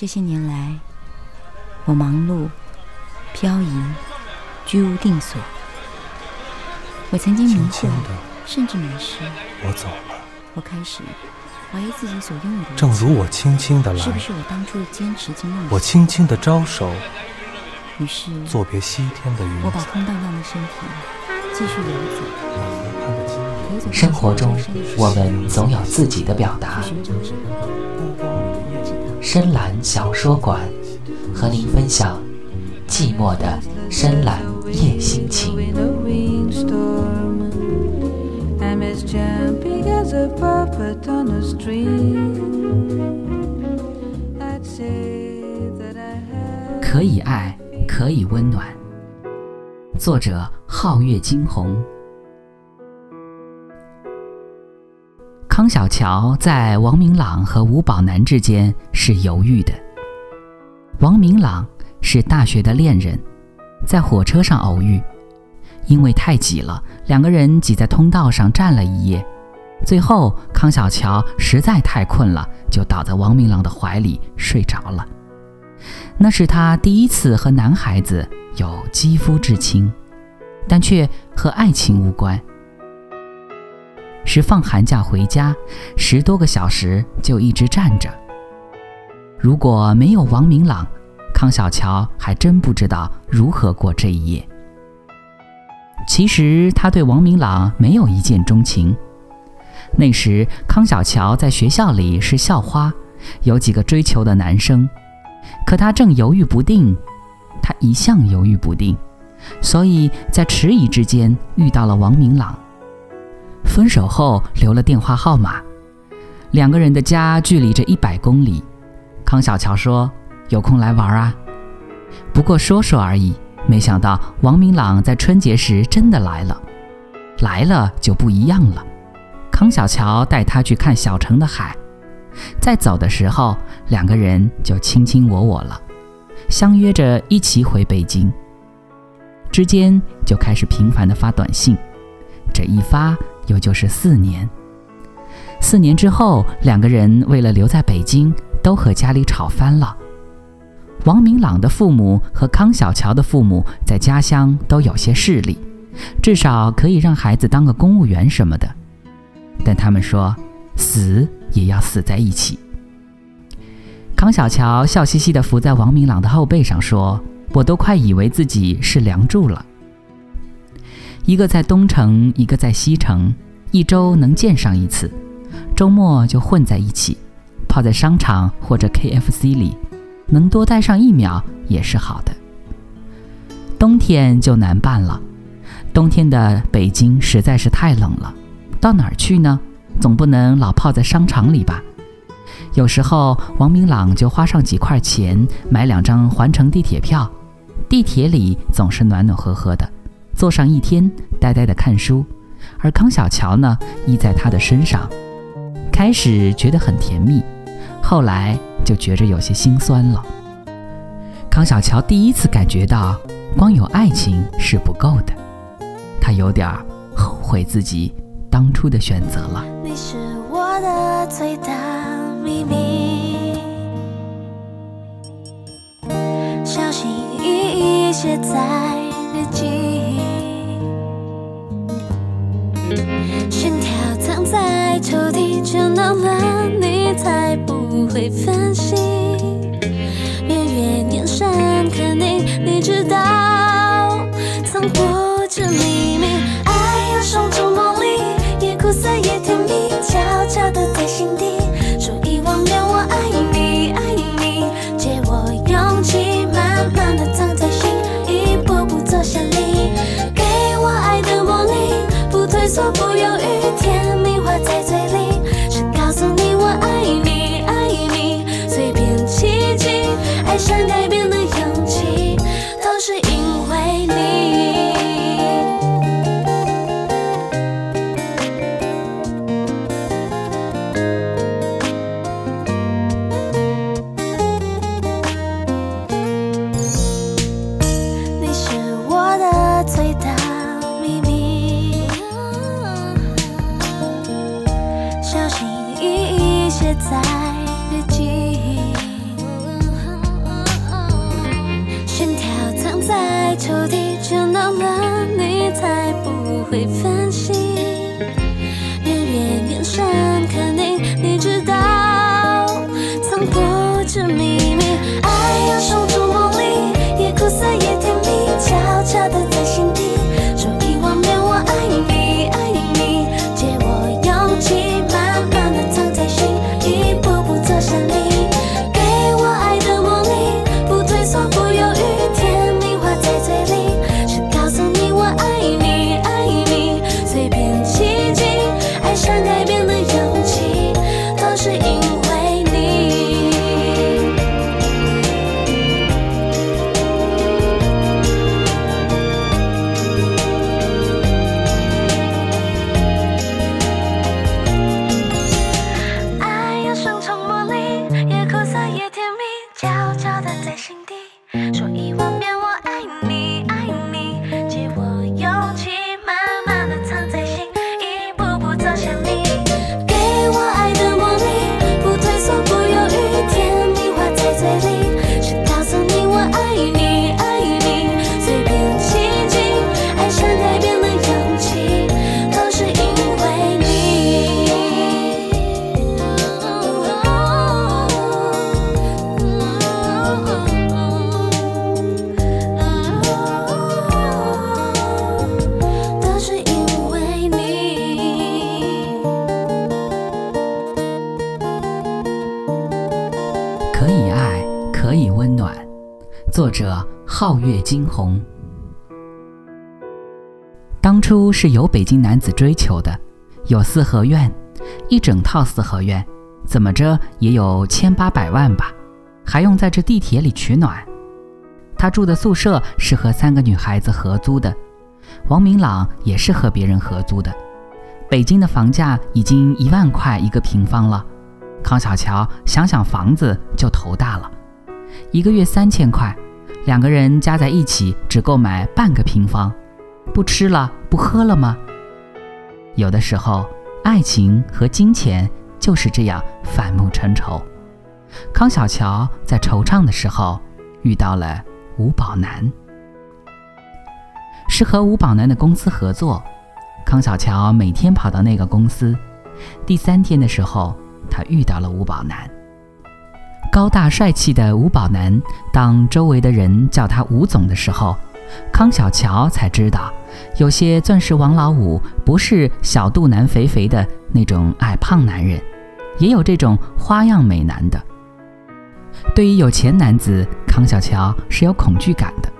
这些年来，我忙碌、漂移、居无定所。我曾经迷惑，甚至迷失。我走了。我开始怀疑自己所拥有的。正如我轻轻的来，是不是我当初的坚持经梦？我轻轻的招手。于是，作别西天的云。我把空荡荡的身体继续游走。生活中，我们总有自己的表达。深蓝小说馆，和您分享寂寞的深蓝夜心情。可以爱，可以温暖。作者：皓月惊鸿。康小乔在王明朗和吴宝南之间是犹豫的。王明朗是大学的恋人，在火车上偶遇，因为太挤了，两个人挤在通道上站了一夜。最后，康小乔实在太困了，就倒在王明朗的怀里睡着了。那是他第一次和男孩子有肌肤之亲，但却和爱情无关。是放寒假回家，十多个小时就一直站着。如果没有王明朗，康小乔还真不知道如何过这一夜。其实他对王明朗没有一见钟情。那时康小乔在学校里是校花，有几个追求的男生，可他正犹豫不定。他一向犹豫不定，所以在迟疑之间遇到了王明朗。分手后留了电话号码，两个人的家距离着一百公里。康小乔说：“有空来玩啊。”不过说说而已。没想到王明朗在春节时真的来了，来了就不一样了。康小乔带他去看小城的海，在走的时候，两个人就卿卿我我了，相约着一起回北京。之间就开始频繁的发短信，这一发。又就是四年，四年之后，两个人为了留在北京，都和家里吵翻了。王明朗的父母和康小乔的父母在家乡都有些势力，至少可以让孩子当个公务员什么的。但他们说，死也要死在一起。康小乔笑嘻嘻地伏在王明朗的后背上说：“我都快以为自己是梁祝了。”一个在东城，一个在西城，一周能见上一次，周末就混在一起，泡在商场或者 KFC 里，能多待上一秒也是好的。冬天就难办了，冬天的北京实在是太冷了，到哪儿去呢？总不能老泡在商场里吧？有时候王明朗就花上几块钱买两张环城地铁票，地铁里总是暖暖和和的。坐上一天，呆呆的看书，而康小乔呢，依在他的身上。开始觉得很甜蜜，后来就觉着有些心酸了。康小乔第一次感觉到，光有爱情是不够的，他有点后悔自己当初的选择了。你是我的最大秘密，小心翼翼写在日记。心跳藏在抽屉，就那么你才不会分心。月月年深刻你，你知道藏不在日记心跳藏在抽屉见到了你才不会分。惊鸿。当初是有北京男子追求的，有四合院，一整套四合院，怎么着也有千八百万吧，还用在这地铁里取暖。他住的宿舍是和三个女孩子合租的，王明朗也是和别人合租的。北京的房价已经一万块一个平方了，康小乔想想房子就头大了，一个月三千块，两个人加在一起只够买半个平方，不吃了不喝了吗？有的时候，爱情和金钱就是这样反目成仇。康小乔在惆怅的时候遇到了吴宝南，是和吴宝南的公司合作。康小乔每天跑到那个公司，第三天的时候，他遇到了吴宝南。高大帅气的吴宝男，当周围的人叫他吴总的时候，康小乔才知道，有些钻石王老五不是小肚腩肥肥的那种矮胖男人，也有这种花样美男的。对于有钱男子，康小乔是有恐惧感的，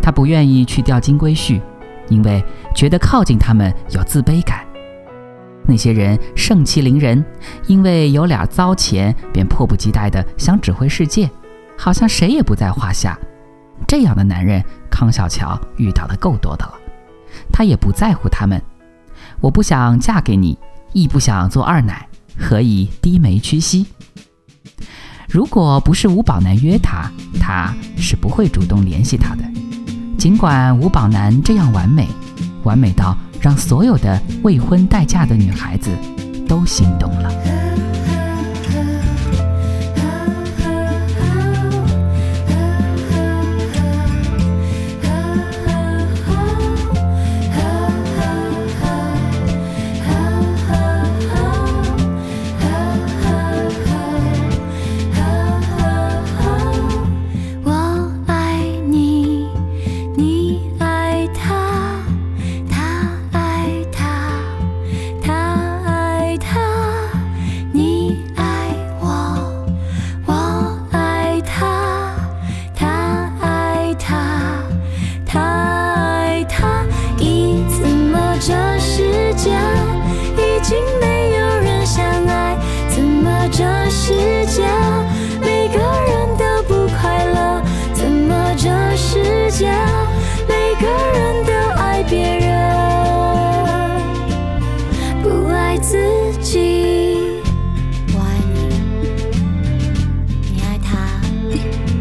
他不愿意去钓金龟婿，因为觉得靠近他们有自卑感。那些人盛气凌人，因为有俩糟钱，便迫不及待地想指挥世界，好像谁也不在话下。这样的男人，康小乔遇到的够多的了。他也不在乎他们。我不想嫁给你，亦不想做二奶，何以低眉屈膝？如果不是吴宝南约他，他是不会主动联系他的。尽管吴宝南这样完美，完美到让所有的未婚待嫁的女孩子都心动了。Bye.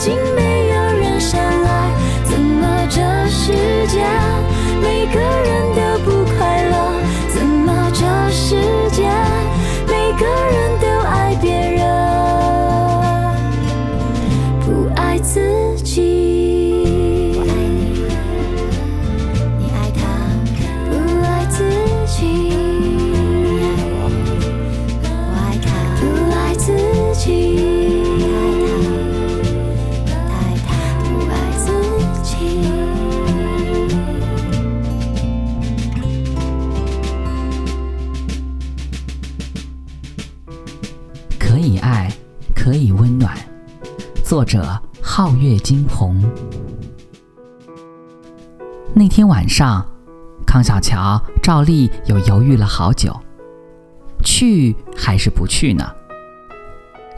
经没者：皓月惊鸿。那天晚上，康小乔照例又犹豫了好久，去还是不去呢？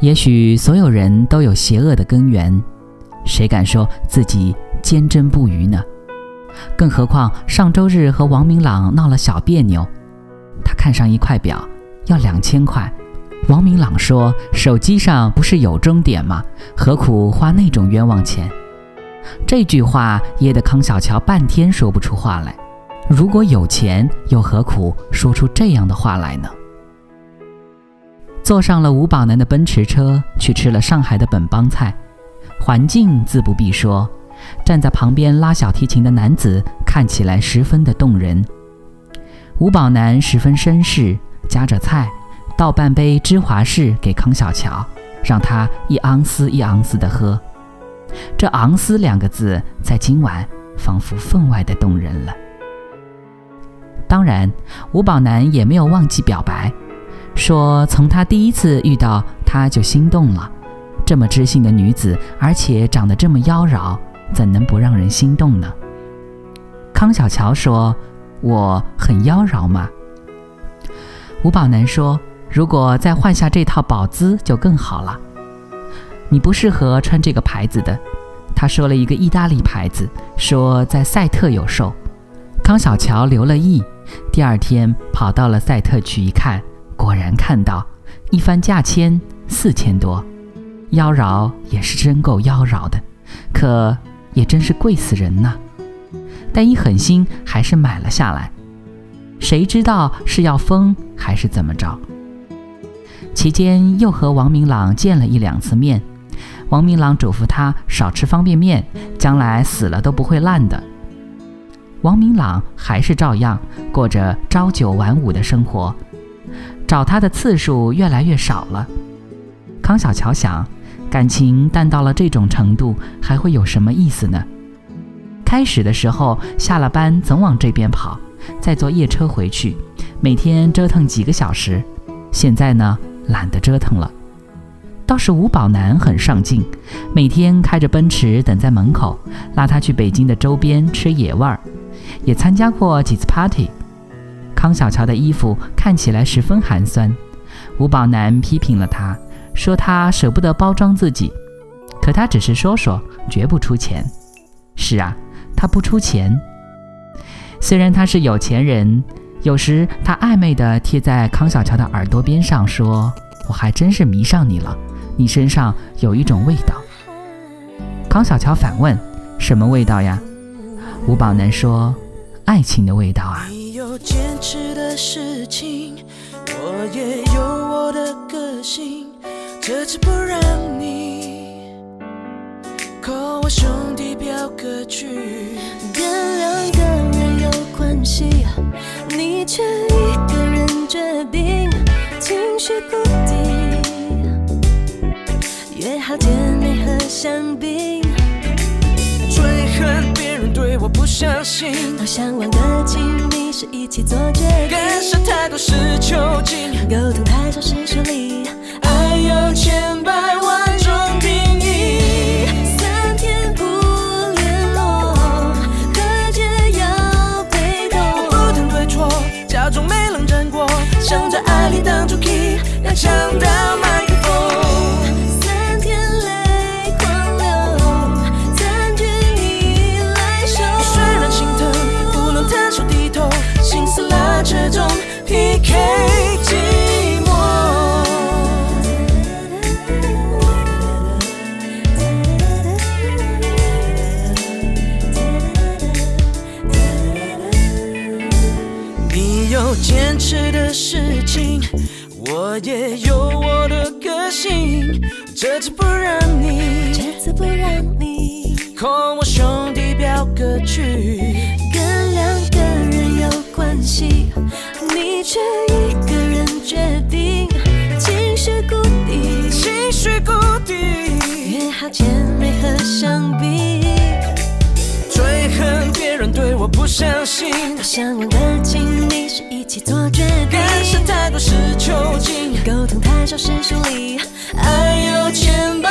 也许所有人都有邪恶的根源，谁敢说自己坚贞不渝呢？更何况上周日和王明朗闹了小别扭，他看上一块表，要两千块。王明朗说：“手机上不是有终点吗？何苦花那种冤枉钱？”这句话噎得康小乔半天说不出话来。如果有钱，又何苦说出这样的话来呢？坐上了吴宝南的奔驰车，去吃了上海的本帮菜，环境自不必说。站在旁边拉小提琴的男子看起来十分的动人。吴宝南十分绅士，夹着菜。倒半杯芝华士给康小乔，让他一盎司一盎司的喝。这“盎司”两个字在今晚仿佛分外的动人了。当然，吴宝南也没有忘记表白，说从他第一次遇到他就心动了。这么知性的女子，而且长得这么妖娆，怎能不让人心动呢？康小乔说：“我很妖娆吗？”吴宝南说。如果再换下这套宝姿就更好了。你不适合穿这个牌子的，他说了一个意大利牌子，说在赛特有售。康小乔留了意，第二天跑到了赛特去一看，果然看到，一番价签四千多，妖娆也是真够妖娆的，可也真是贵死人呐。但一狠心还是买了下来，谁知道是要疯还是怎么着？期间又和王明朗见了一两次面，王明朗嘱咐他少吃方便面，将来死了都不会烂的。王明朗还是照样过着朝九晚五的生活，找他的次数越来越少了。康小乔想，感情淡到了这种程度，还会有什么意思呢？开始的时候下了班总往这边跑，再坐夜车回去，每天折腾几个小时。现在呢？懒得折腾了，倒是吴宝南很上进，每天开着奔驰等在门口，拉他去北京的周边吃野味儿，也参加过几次 party。康小乔的衣服看起来十分寒酸，吴宝南批评了他，说他舍不得包装自己，可他只是说说，绝不出钱。是啊，他不出钱。虽然他是有钱人。有时他暧昧地贴在康小乔的耳朵边上说：“我还真是迷上你了，你身上有一种味道。”康小乔反问：“什么味道呀？”吴宝南说：“爱情的味道啊。”你有坚持的事情，我也有我的个性，这次不让你扣我兄弟表哥去，跟两个人有关系。你却一个人决定，情绪不定，约好姐妹喝香槟，最恨别人对我不相信，好想玩个亲密，是一起做决定，干涉太多是囚禁，沟通太少是疏离，爱有千百万想在爱里当主 key，要抢到麦我也有我的个性，这次不让你，这次不让你扣我兄弟表哥去，跟两个人有关系，你却一个人决定，情绪谷底，情绪谷底，约好见面和相比，人对我不相信。多，向往的经历是一起做决定，干涉太多是囚禁，沟通太少是疏离，爱有千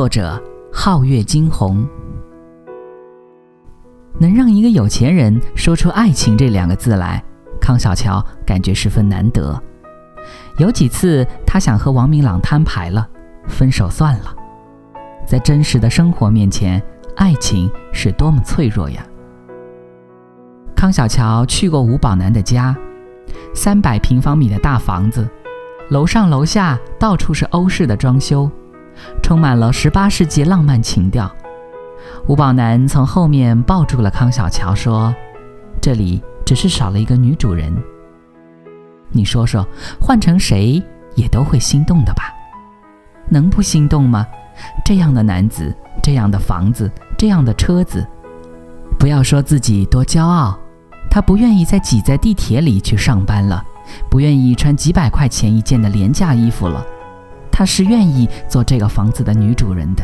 作者：皓月惊鸿。能让一个有钱人说出“爱情”这两个字来，康小乔感觉十分难得。有几次，他想和王明朗摊牌了，分手算了。在真实的生活面前，爱情是多么脆弱呀！康小乔去过吴宝南的家，三百平方米的大房子，楼上楼下到处是欧式的装修，充满了十八世纪浪漫情调。吴宝南从后面抱住了康小乔，说：“这里只是少了一个女主人。你说说，换成谁也都会心动的吧？能不心动吗？这样的男子，这样的房子，这样的车子，不要说自己多骄傲，他不愿意再挤在地铁里去上班了，不愿意穿几百块钱一件的廉价衣服了，他是愿意做这个房子的女主人的。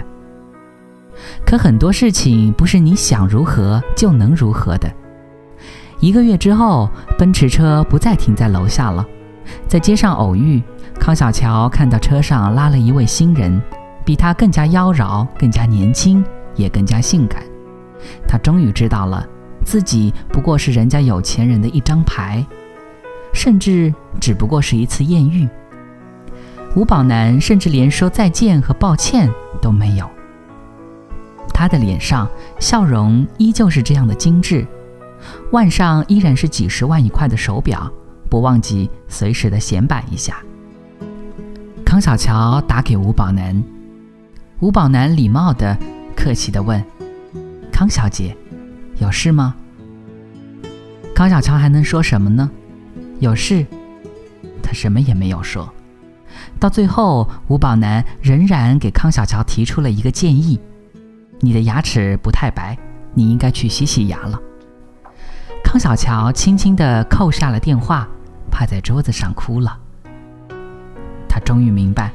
可很多事情不是你想如何就能如何的。一个月之后，奔驰车不再停在楼下了，在街上偶遇，康小乔看到车上拉了一位新人，比他更加妖娆，更加年轻，也更加性感。他终于知道了，自己不过是人家有钱人的一张牌，甚至只不过是一次艳遇。吴宝南甚至连说再见和抱歉都没有。他的脸上笑容依旧是这样的精致，腕上依然是几十万一块的手表，不忘记随时的显摆一下。康小乔打给吴宝南，吴宝南礼貌的、客气的问：“康小姐，有事吗？”康小乔还能说什么呢？有事，他什么也没有说。到最后，吴宝南仍然给康小乔提出了一个建议。你的牙齿不太白，你应该去洗洗牙了。康小乔轻轻地扣下了电话，趴在桌子上哭了。她终于明白，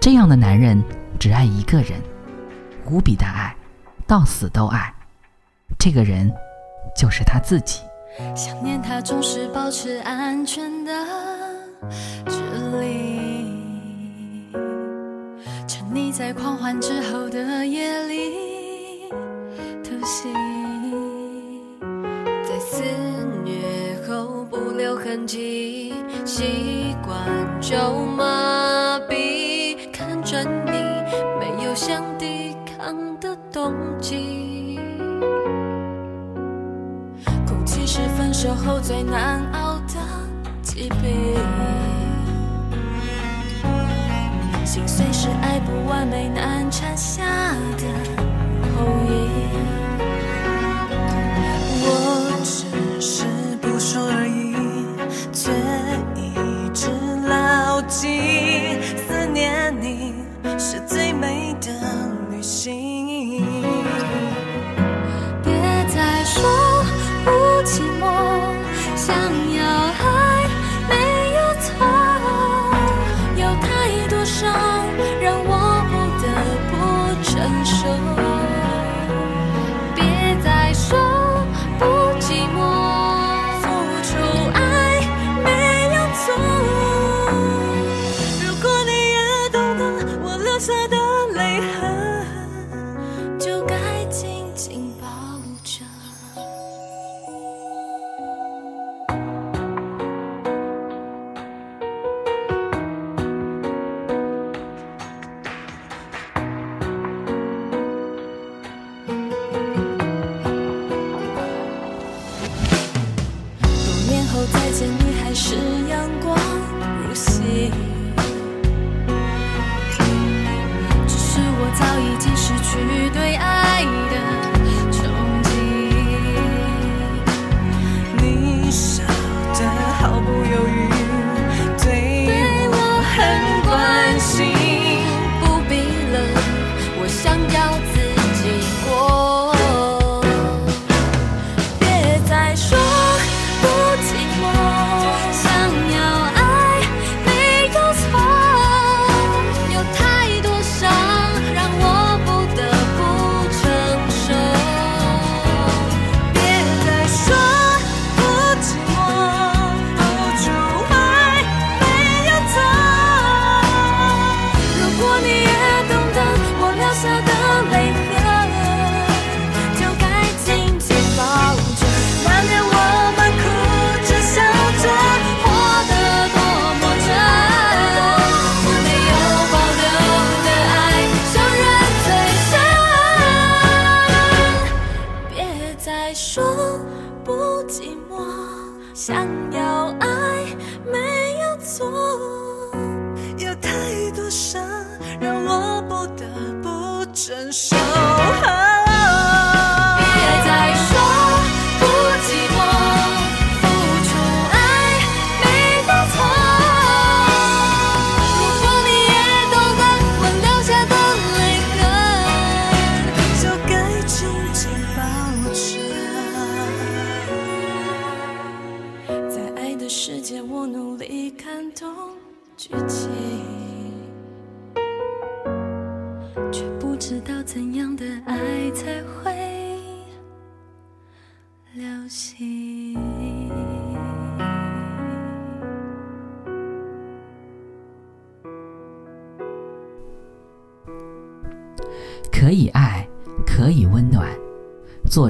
这样的男人只爱一个人，无比的爱，到死都爱。这个人就是他自己。想念他总是保持安全的距离，沉溺在狂欢之后的夜里偷袭，在肆虐后不留痕迹，习惯就麻痹，看着你没有想抵抗的动机。哭泣是分手后最难熬的疾病，心碎是爱不完美难产下的后遗。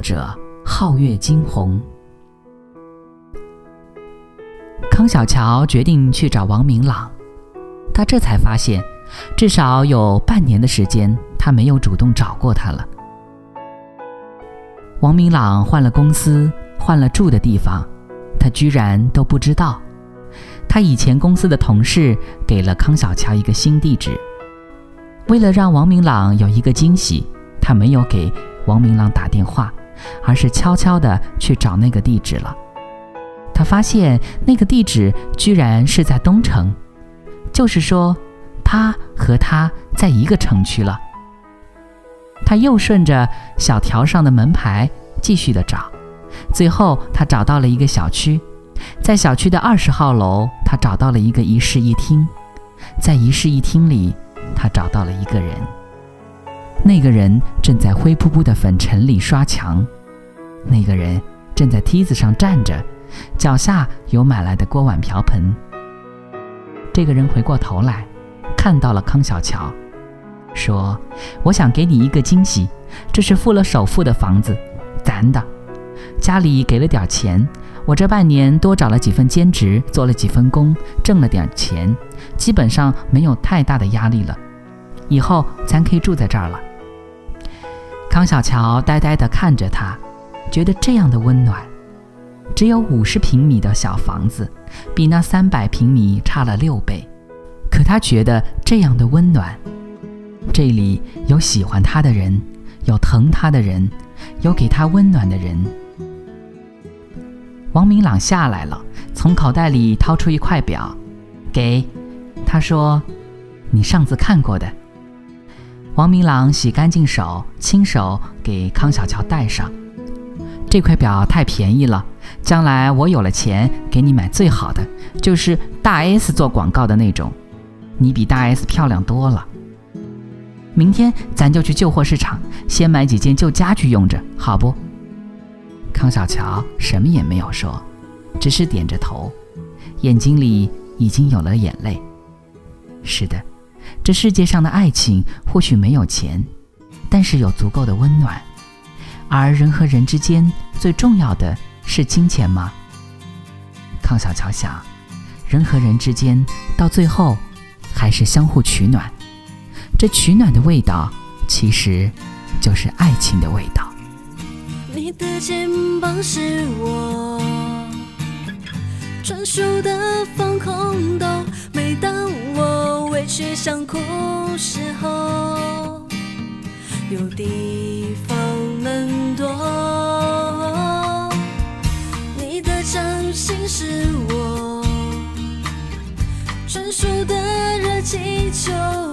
者：皓月惊鸿。康小乔决定去找王明朗，他这才发现，至少有半年的时间，他没有主动找过他了。王明朗换了公司，换了住的地方，他居然都不知道。他以前公司的同事给了康小乔一个新地址。为了让王明朗有一个惊喜，他没有给王明朗打电话，而是悄悄地去找那个地址了。他发现那个地址居然是在东城，就是说，他和他在一个城区了。他又顺着小条上的门牌继续的找，最后他找到了一个小区，在小区的二十号楼，他找到了一个一室一厅，在一室一厅里。他找到了一个人，那个人正在灰扑扑的粉尘里刷墙，那个人正在梯子上站着，脚下有买来的锅碗瓢盆。这个人回过头来，看到了康小乔，说：“我想给你一个惊喜，这是付了首付的房子，咱的，家里给了点钱，我这半年多找了几份兼职，做了几份工，挣了点钱。”基本上没有太大的压力了，以后咱可以住在这儿了。康小乔呆呆地看着他，觉得这样的温暖。只有五十平米的小房子，比那三百平米差了六倍，可他觉得这样的温暖。这里有喜欢他的人，有疼他的人，有给他温暖的人。王明朗下来了，从口袋里掏出一块表，给。他说：“你上次看过的。”王明朗洗干净手，亲手给康小乔戴上。这块表太便宜了，将来我有了钱，给你买最好的，就是大 S 做广告的那种。你比大 S 漂亮多了。明天咱就去旧货市场，先买几件旧家具用着，好不？康小乔什么也没有说，只是点着头，眼睛里已经有了眼泪。是的，这世界上的爱情或许没有钱，但是有足够的温暖。而人和人之间最重要的是金钱吗？康小乔想，人和人之间到最后还是相互取暖。这取暖的味道，其实就是爱情的味道。你的肩膀是我专属的防空洞，每当我委屈想哭时候，有地方能躲。你的掌心是我专属的热气球。